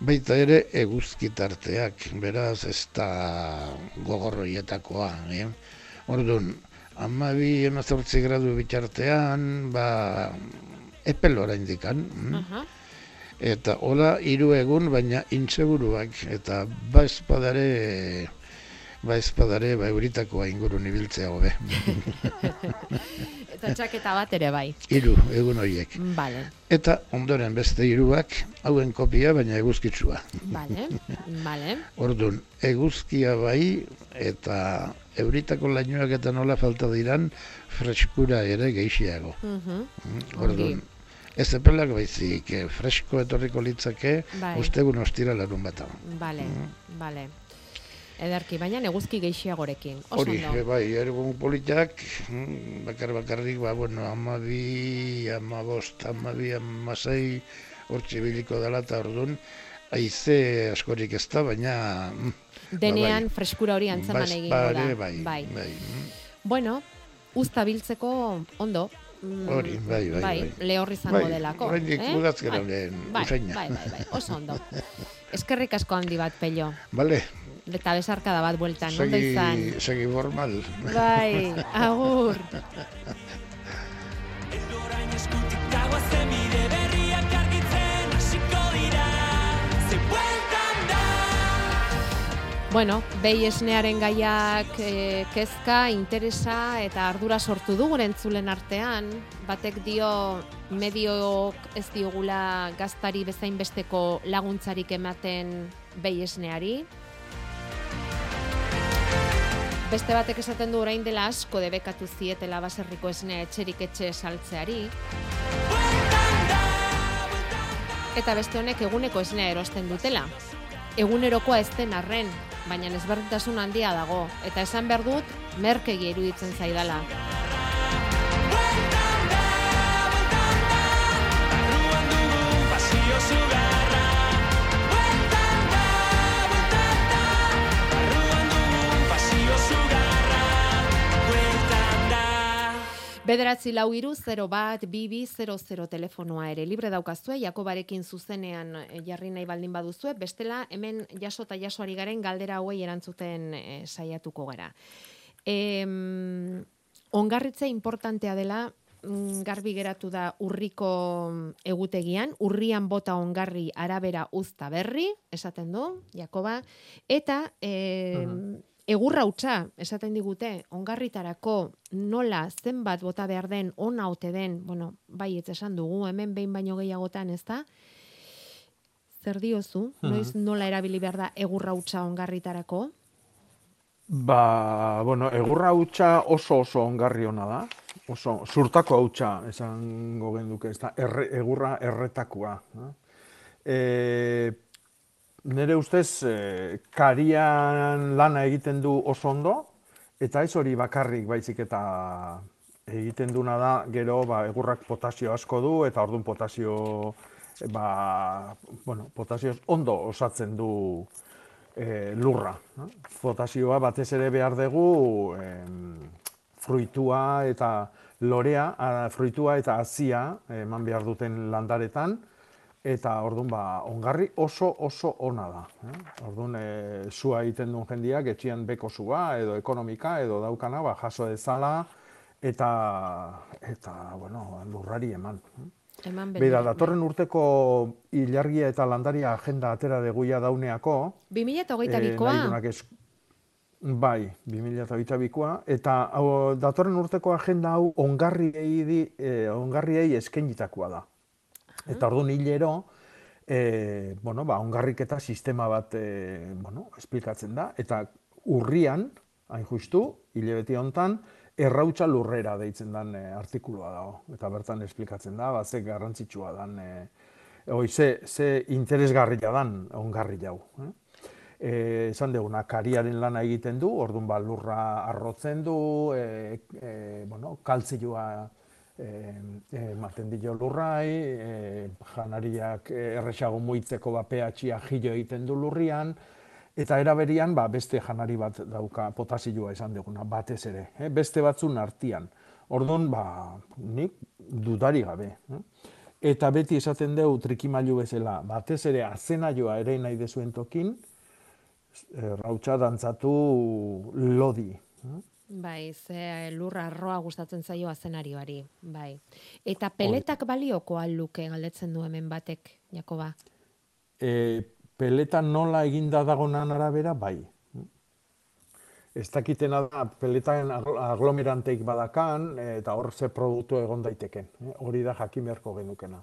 baita ere eguzki tarteak, beraz ez da gogorroietakoa, eh? Orduan, amabi emezortzi gradu bitartean, ba, epel oraindikan, mm? Aha. eta hola hiru egun, baina intseguruak, eta ba espadare, ba espadare, ba euritakoa ingurun ibiltzea hobe. Eta txaketa bat ere bai. hiru egun horiek. Vale, Eta ondoren beste hiruak, hauen kopia, baina eguzkitsua. vale, vale. Orduan, eguzkia bai, eta euritako lainoak eta nola falta diran, freskura ere geixiago. Mhm. Mm, Orduan, ez epelak baizik, eh, fresko etorriko litzake, Bai. ostegun ostira larun bata. Vale, Mm. vale. Ederki, baina eguzki geixiagorekin. Oso Hori, ondo. e, bai, ergun politak, mm, bakar bakarrik, ba, bueno, amabi, amabost, amabi, amasei, hortxe biliko dela, eta orduan, aize askorik ez da, baina... mm, Denean ba, freskura hori antzeman bai, egingo da. bai, bai, bai, bai, mm. Bueno, usta biltzeko ondo. Mm, Hori, bai, bai, bai. lehor izango Bai, delako. eh? Bai, lehen bai, usaina. bai, bai, bai, oso ondo. Eskerrik asko handi bat, pello. Bale, Eta besarkada bat bueltan, ondo segi, izan. segi formal. Bai, agur. Orain eskutik dago Bueno, behi esnearen gaiak e, kezka, interesa eta ardura sortu du gure entzulen artean. Batek dio mediok ez diogula gaztari bezain besteko laguntzarik ematen behi esneari. Beste batek esaten du orain dela asko debekatu zietela baserriko esnea etxerik etxe saltzeari. Eta beste honek eguneko esnea erosten dutela. Egunerokoa ez den arren, baina ezberdintasun handia dago. Eta esan behar dut, merkegi iruditzen zaidala. Bederatzi lau iru 0 bat, bibi 00 telefonoa ere. Libre daukazue, Jakobarekin zuzenean eh, jarri nahi baldin baduzue, bestela hemen jaso eta jasoari garen galdera hauei erantzuten eh, saiatuko gara. Em, ongarritze importantea dela, mm, garbi geratu da urriko egutegian, urrian bota ongarri arabera uzta berri, esaten du, Jakoba, eta e, egurra hutsa, esaten digute, ongarritarako nola zenbat bota behar den, ona ote den, bueno, bai, ez esan dugu, hemen behin baino gehiagotan, ez da? Zer diozu, noiz nola erabili behar da egurra hutsa ongarritarako? Ba, bueno, egurra hautsa oso oso ongarri ona da. Oso, zurtako hautsa esango genduke, ez da, erre, egurra erretakoa. eh? E, nire ustez, e, karian lana egiten du oso ondo, eta ez hori bakarrik baizik eta egiten duna da, gero ba, egurrak potasio asko du, eta orduan potasio, e, ba, bueno, potasio ondo osatzen du e, lurra. Potasioa batez ere behar dugu em, fruitua eta lorea, a, fruitua eta hazia eman behar duten landaretan, eta orduan ba, ongarri oso oso ona da. Eh? Orduan e, sua egiten duen jendiak etxian beko sua edo ekonomika edo daukana ba, jaso dezala eta eta bueno, lurrari eman. Eman Beira, datorren urteko ilargia eta landaria agenda atera deguia dauneako. 2022koa. nahi duenak es- Bai, 2022koa. Eta hau, datorren urteko agenda hau ongarriei, di, eh, ongarriei eskainitakoa da. Eta orduan hilero, e, bueno, ba, ongarriketa sistema bat e, bueno, esplikatzen da. Eta urrian, hain justu, hilabete hontan, errautza lurrera deitzen dan e, artikulua dago. Eta bertan esplikatzen da, ba, ze garrantzitsua dan, e, oi, ze, ze interesgarria dan ongarri hau. Eh? E, esan duguna, kariaren lana egiten du, orduan ba, lurra arrotzen du, e, e, bueno, kaltzioa e, ematen dio lurrai, e, janariak e, erresago muitzeko ba, pH-a jilo egiten du lurrian, eta eraberian ba, beste janari bat dauka potasioa esan duguna, batez ere, eh? beste batzun artian. Orduan, ba, nik dudari gabe. Eh? Eta beti esaten dugu trikimailu bezala, batez ere azenaioa ere nahi dezuen tokin, eh, rautsa dantzatu lodi. eh? Bai, ze lurra arroa gustatzen zaio azenarioari, bai. Eta peletak balioko luke galdetzen du hemen batek, Jakoba. E, peleta nola eginda dagonan arabera, bai. Ez dakitena da, peletan agl- aglomeranteik badakan, e, eta hor ze produktu egon daiteken. eh? Hori da jakin beharko genukena.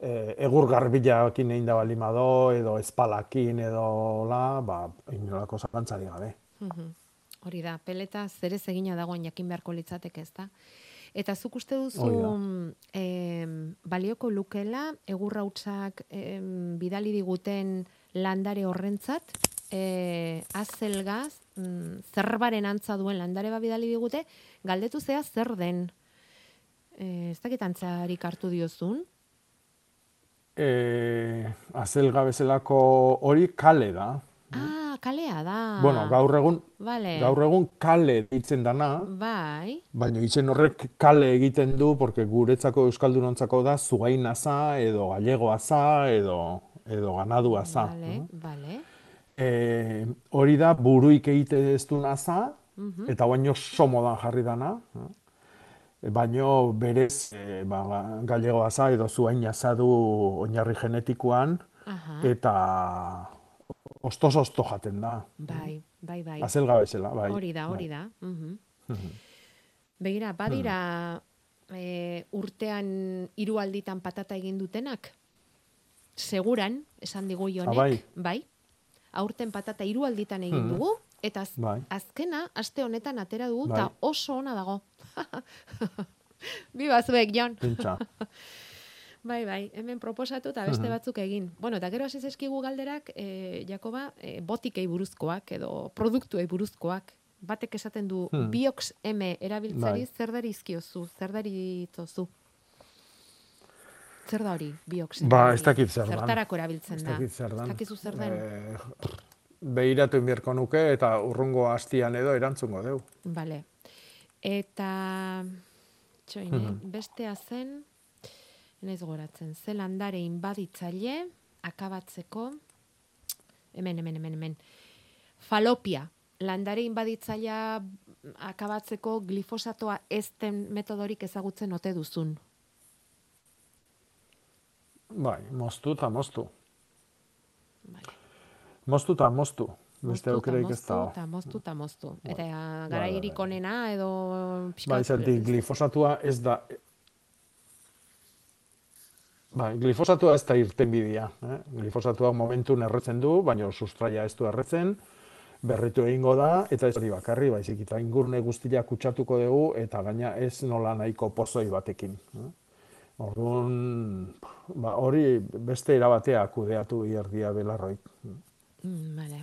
E, egur garbilakin egin da balimado, edo espalakin, edo la, ba, inolako zalantzari gabe. Mhm. Hori da, peleta zerez egina dagoen jakin beharko litzateke, ez da? Eta zuk uste duzu em, balioko lukela egurrautsak em, bidali diguten landare horrentzat, e, azelgaz, mm, zerbaren antza duen landare bat bidali digute, galdetu zea zer den. E, ez dakit antzarik hartu diozun? E, azelga bezalako hori kale da. Ah, kalea da. Bueno, gaur egun, Vale. gaur egun kale deitzen dana, Bai. baina izen horrek kale egiten du, porque guretzako euskaldunontzako da zugainaza, edo gallegoaza, edo, edo ganaduaza. Vale, vale. E, hori da buruik egite ez du naza, Mhm. eta baino somodan jarri dana. eh? Baino berez e, ba, gallegoaza edo zuainaza du oinarri genetikoan, Aha. eta ostos-osto jaten da. Bai, bai, bai. Azelga bezala, bai. Hori da, hori da. Mhm. Begira, badira e, urtean hiru alditan patata egin dutenak? Seguran, esan digu jonek. Ah, bai. bai. Aurten patata hiru alditan egin Mhm. dugu, eta az, Bai. azkena, aste honetan atera dugu, Bai. eta oso ona dago. Bi bazuek, Jon. Bai, bai, hemen proposatu eta beste Mhm. batzuk egin. Bueno, eta gero hasi zaizkigu galderak, e, Jakoba, e, botikei buruzkoak edo produktuei buruzkoak. Batek esaten du, Hmm. biox M erabiltzari Bai. zer darizkiozu, zer daritzozu. Zer da hori, biox M? Ba, ez dakit zer. Zertarako erabiltzen Ez da. dakit zer dan. Ez dakizu zer den. Eh, behiratu inbierko nuke eta urrungo hastian edo erantzungo deu. Vale. Eta, txoine, Mhm. bestea zen, naiz goratzen, ze landare inbaditzaile, akabatzeko, hemen, hemen, hemen, hemen, falopia, landare inbaditzailea akabatzeko glifosatoa ez den metodorik ezagutzen ote duzun. Bai, moztu eta moztu. Bai. Moztu eta moztu. Beste Moztu aukerik ez da. moztu, eta moztu, eta moztu. Eta bai, garairik bai. onena edo Bai, zertik glifosatua ez da... Bai, glifosatua ez da irtenbidea. Eh? Glifosatua momentun erretzen du, baina sustraia ez du erretzen. berritu egingo da, eta ez hori bakarri, baizik, eta ingurne guztia kutsatuko dugu, eta gaina ez nola nahiko pozoi batekin. eh. Orduan, ba, hori beste erabatea kudeatu ierdia belarroik. Mm, vale.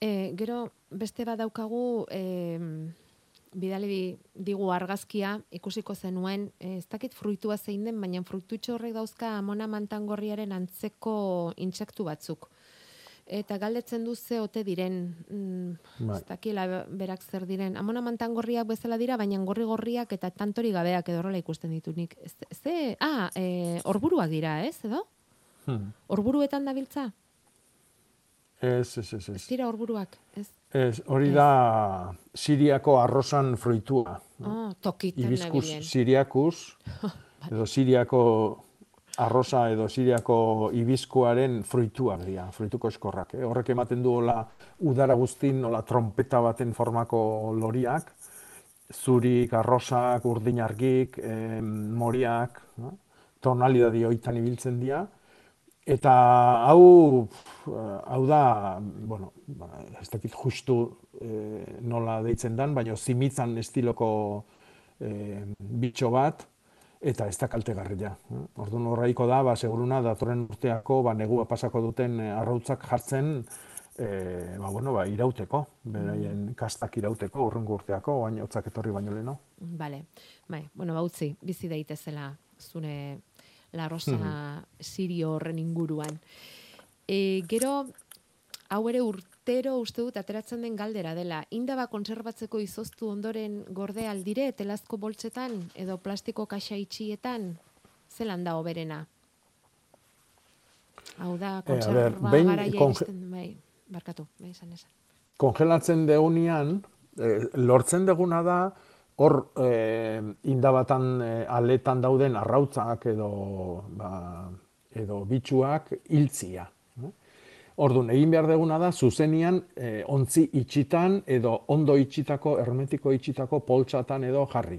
E, gero, beste bat daukagu, e, bidali di- digu argazkia, ikusiko zenuen, e, ez dakit fruitua zein den, baina fruitutxo horrek dauzka amona mantangorriaren antzeko intsektu batzuk. Eta galdetzen du ze ote diren, mm, Bai. ez dakila berak zer diren. Amona mantangorriak bezala dira, baina gorri-gorriak eta tantori gabeak edo horrela ikusten ditu nik. Ez, ze, ah, e, orburuak dira, ez, edo? Hmm. Orburuetan dabiltza? Ez, ez, ez, Ez ez. dira orburuak, ez? Ez, hori da Siriako arrosan fruitua. Oh, tokitan Hibiskus nabilen. siriakus, edo Siriako arrosa edo Siriako hibiskuaren fruituak dira, fruituko eskorrak. Eh? Horrek ematen du hola udara guztin, hola trompeta baten formako loriak, zurik, arrosak, urdin argik, eh, moriak, no? tonalidadi hoitan ibiltzen dira, Eta hau, hau da, bueno, ba, ez dakit justu eh, nola deitzen dan, baina zimitzan estiloko eh, bitxo bat, eta ez da kaltegarria. eh. Orduan horraiko da, ba, seguruna, datorren urteako, ba, negua pasako duten eh, arrautzak jartzen, eh, ba, bueno, ba, irauteko, beraien kastak irauteko, urrengo urteako, baina hotzak etorri baino leheno. Vale. Bai, bueno, ba utzi, bizi daitezela zure La Rosa Sirio horren inguruan. E, gero, hau ere urtero uste dut ateratzen den galdera dela. Indaba kontserbatzeko izoztu ondoren gorde aldire, telazko boltsetan edo plastiko kaxa itxietan, zelan da oberena? Hau da, Eh, a ber, kontserba behin garaia konge- bai, barkatu, bai, esan esan. kongelatzen deunean, eh, lortzen deguna da, hor eh, indabatan eh, aletan dauden arrautzak edo, ba, edo bitxuak hiltzia. Orduan, egin behar deguna da, zuzenian eh, ontzi itxitan edo ondo itxitako, hermetiko itxitako poltsatan edo jarri.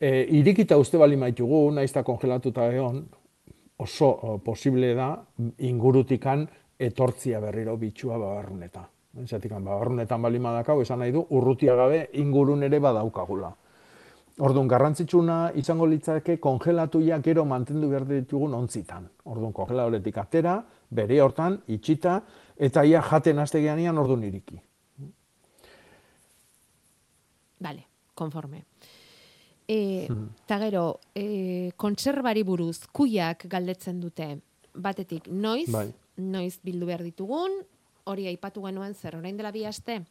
E, irikita uste bali maitugu, naiz eta kongelatuta egon, oso o, posible da ingurutikan etortzia berriro bitxua babarruneta. Zatikan, babarrunetan bali madakau, esan nahi du, urrutia gabe ingurun ere badaukagula. Orduan, garrantzitsuna izango litzake kongelatu ja gero mantendu behar ditugun ontzitan. Orduan, kongeladoretik atera, bere hortan, itxita, eta ia jaten hastegianian orduan iriki. Vale, konforme. E, Ta gero, e, kontserbari buruz, kuiak galdetzen dute, batetik, noiz, Bai. noiz bildu behar ditugun, hori aipatu genuen zer, orain dela bi aste,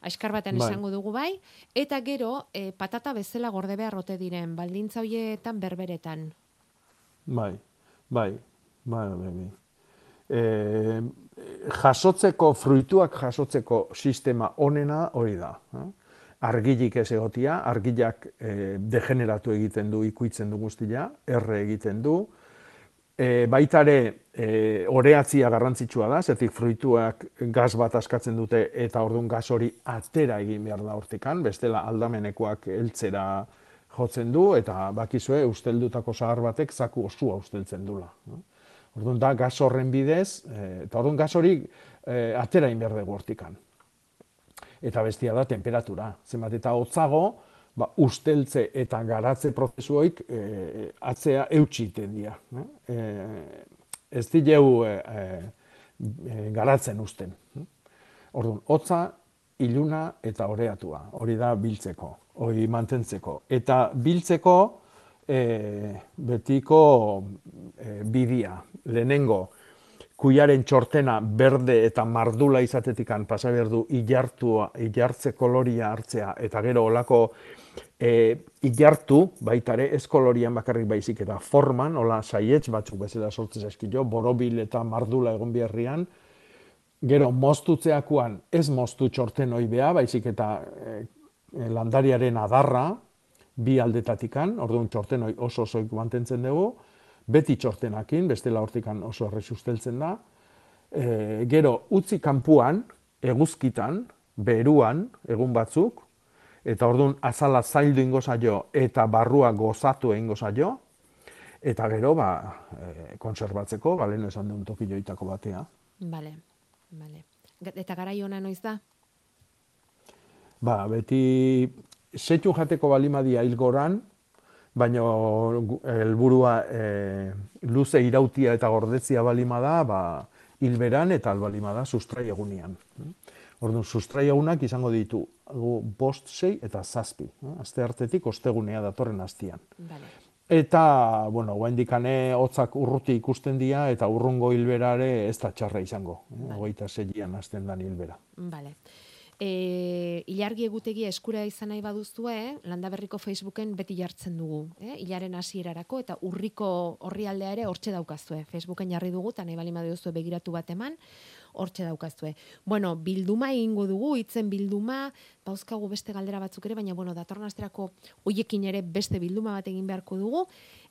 Aiskar baten Bai. esango dugu bai, eta gero e, patata bezala gorde behar ote diren, baldintza hoietan berberetan. Bai, bai, bai, bai, bai. E, jasotzeko, fruituak jasotzeko sistema onena hori da. Eh? Argilik ez egotia, argilak e, degeneratu egiten du, ikuitzen du guztia, erre egiten du. E, baitare, e, oreatzia garrantzitsua da, zetik fruituak gaz bat askatzen dute eta orduan gaz hori atera egin behar da hortikan, bestela aldamenekoak heltzera jotzen du eta bakizue usteldutako zahar batek zaku osua usteltzen dula. no? Orduan da gaz horren bidez, e, eta orduan gaz hori e, atera egin behar dugu hortikan. Eta bestia da temperatura. Zenbat eta hotzago, ba, usteltze eta garatze prozesuoik e, atzea eutxiten dira. E, ez dileu e, e, garatzen usten. Orduan, hotza, iluna eta oreatua. Hori da biltzeko, hori mantentzeko. Eta biltzeko e, betiko e, bidia. Lehenengo, kuiaren txortena berde eta mardula izatetikan pasa behar du ilartua, ilartze koloria hartzea eta gero olako e, ilartu baitare ez kolorian bakarrik baizik eta forman, ola saietz batzuk bezala sortzez eskilo, borobil eta mardula egon biherrian, Gero, moztutzeakoan ez moztu txorten oibea, baizik eta e, landariaren adarra, bi aldetatikan, orduan txorten oso osoik mantentzen dugu, beti txortenakin, bestela hortikan oso errez usteltzen da. E, gero, utzi kanpuan, eguzkitan, beruan, egun batzuk, eta orduan azala zaildu ingo zaio eta barrua gozatu ingo zaio, eta gero, ba, e, konserbatzeko, ba, lehen esan duen toki joitako batea. Vale, vale. Eta garai ona noiz da? Ba, beti setxun jateko balimadia hilgoran, baina helburua e, luze irautia eta gordetzia balima da, ba, hilberan eta albalima da sustrai egunean. Orduan, sustrai egunak izango ditu bost, sei eta zazpi. eh? Aste hartetik ostegunea datorren hastian. Vale. Eta, bueno, guen dikane hotzak urruti ikusten dira eta urrungo hilberare ez da txarra izango. Eh? Hogeita seian hasten dan hilbera. Vale. E, ilargi egutegia eskura izan nahi baduzue, Landaberriko Facebooken beti jartzen dugu, eh? Ilaren hasierarako eta urriko orrialdea ere hortxe daukazue. Facebooken jarri dugu, eta nahi bali baduzue begiratu bat eman, hortxe daukazue. Bueno, bilduma egingo dugu, hitzen bilduma, pauzkagu beste galdera batzuk ere, baina bueno, datorren asterako hoiekin ere beste bilduma bat egin beharko dugu.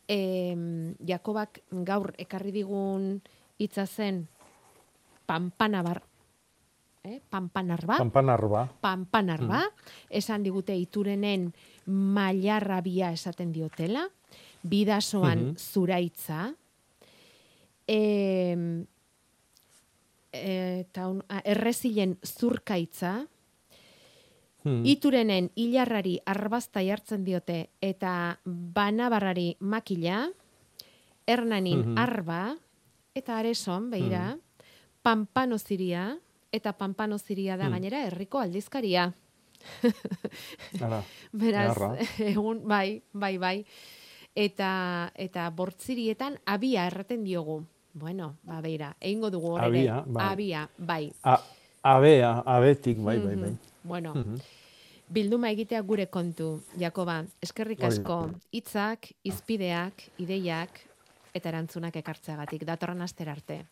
E, Jakobak gaur ekarri digun hitza zen pampanabar, eh? pampanarba, Pampanarba. pampanarba, esan digute iturenen mailarrabia esaten diotela, bidasoan Mhm. zuraitza, em, eta un- a, errezilen zurkaitza, Hmm. iturenen hilarrari arbazta jartzen diote eta banabarrari makila, hernanin Mhm. arba, eta areson, beira, pampanoziria, eta pampanoziria da Hmm. gainera herriko aldizkaria. Ara. Beraz, egun, bai, bai, bai. Eta, eta bortzirietan abia erraten diogu. Bueno, ba, beira, egingo dugu hor ere. Abia, bai. Abia, bai. A, abea, abetik, bai, bai, bai. Mhm. Bueno, Mhm. bilduma egitea gure kontu, Jakoba. Eskerrik Hori asko hitzak, izpideak, ideiak eta erantzunak ekartzeagatik. Datorren astera arte.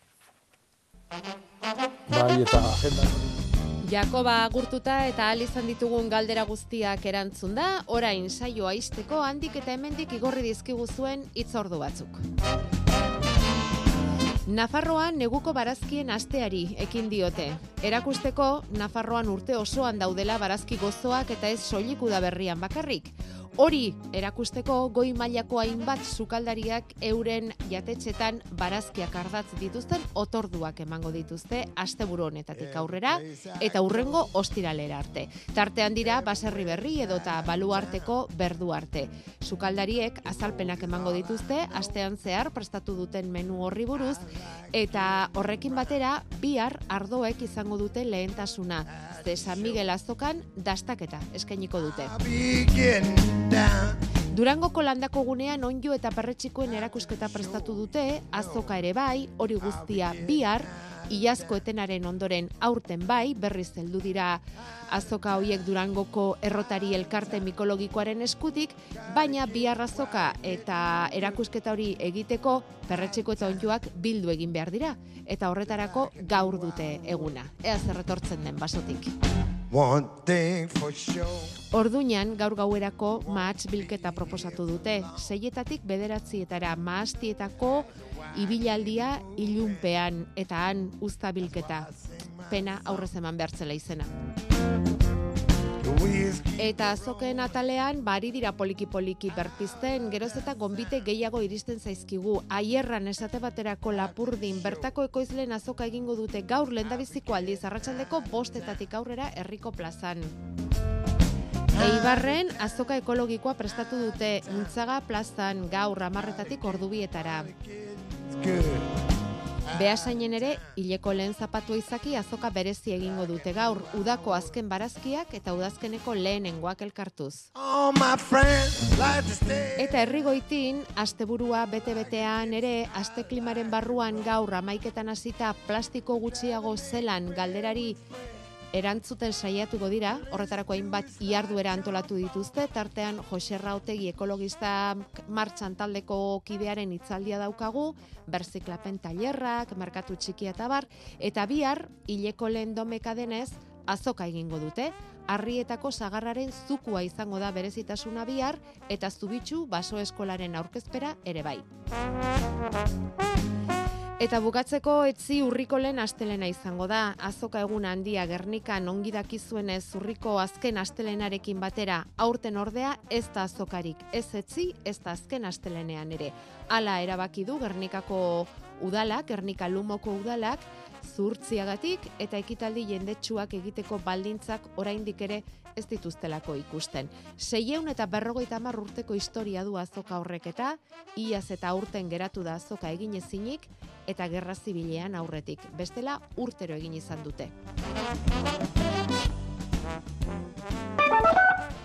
Bai, eta agenda Jakoba agurtuta eta ahal izan ditugun galdera guztiak erantzun da, orain saioa izteko handik eta hemendik igorri dizkigu zuen hitzordu batzuk. Nafarroan neguko barazkien asteari ekin diote. Erakusteko, Nafarroan urte osoan daudela barazki gozoak eta ez soiliku da berrian bakarrik. Hori erakusteko goi mailako hainbat sukaldariak euren jatetxetan barazkiak ardatz dituzten otorduak emango dituzte asteburu honetatik aurrera eta urrengo ostiralera arte. Tartean dira baserri berri edota baluarteko berdu arte. Sukaldariek azalpenak emango dituzte astean zehar prestatu duten menu horri buruz eta horrekin batera bihar ardoek izango dute lehentasuna. Ze San Miguel azokan dastaketa eskainiko dute. Durangoko landako gunean onjo eta perretxikoen erakusketa prestatu dute, azoka ere bai, hori guztia bihar, Iazko etenaren ondoren aurten bai, berriz heldu dira azoka hoiek Durangoko errotari elkarte mikologikoaren eskutik, baina bihar azoka eta erakusketa hori egiteko perretxiko eta onjoak bildu egin behar dira, eta horretarako gaur dute eguna. Ea zerretortzen den basotik. One thing for sure. Orduñan gaur gauerako mahats bilketa proposatu dute. Seietatik bederatzietara mahastietako ibilaldia ilunpean eta han uzta bilketa. Pena aurrez eman behartzela izena. Eta azoken atalean, bari dira poliki-poliki berpizten, geroz eta gonbite gehiago iristen zaizkigu. Aierran esate baterako lapurdin, bertako ekoizlen azoka egingo dute gaur lendabiziko aldiz, arratsaldeko bostetatik aurrera herriko plazan. Eibarren azoka ekologikoa prestatu dute Intzaga plazan gaur amarretatik ordubietara. Beasainen ere, hileko lehen zapatu izaki azoka berezi egingo dute gaur, udako azken barazkiak eta udazkeneko lehenengoak elkartuz. Eta herrigoitin, asteburua bete-betean ere, aste klimaren barruan gaur amaiketan hasita plastiko gutxiago zelan galderari erantzuten saiatuko dira, horretarako hainbat iarduera antolatu dituzte, tartean Joserra Otegi ekologista martxan taldeko kidearen hitzaldia daukagu, berziklapen tailerrak, merkatu txikia eta bar, eta bihar, hileko lehen domeka denez, azoka egingo dute, harrietako sagarraren zukua izango da berezitasuna bihar, eta zubitxu baso eskolaren aurkezpera ere bai. Eta bukatzeko etzi urriko lehen astelena izango da. Azoka egun handia Gernikan ongi dakizuenez urriko azken astelenarekin batera aurten ordea ez da azokarik. Ez etzi, ez da azken astelenean ere. Hala erabaki du Gernikako Udalak, Ernika Lumoko udalak, zurtziagatik eta ekitaldi jendetsuak egiteko baldintzak oraindik ere ez dituztelako ikusten. Seieun eta berrogeita hamar urteko historia du azoka horrek eta iaz eta urten geratu da azoka egin ezinik eta gerra zibilean aurretik. Bestela urtero egin izan dute.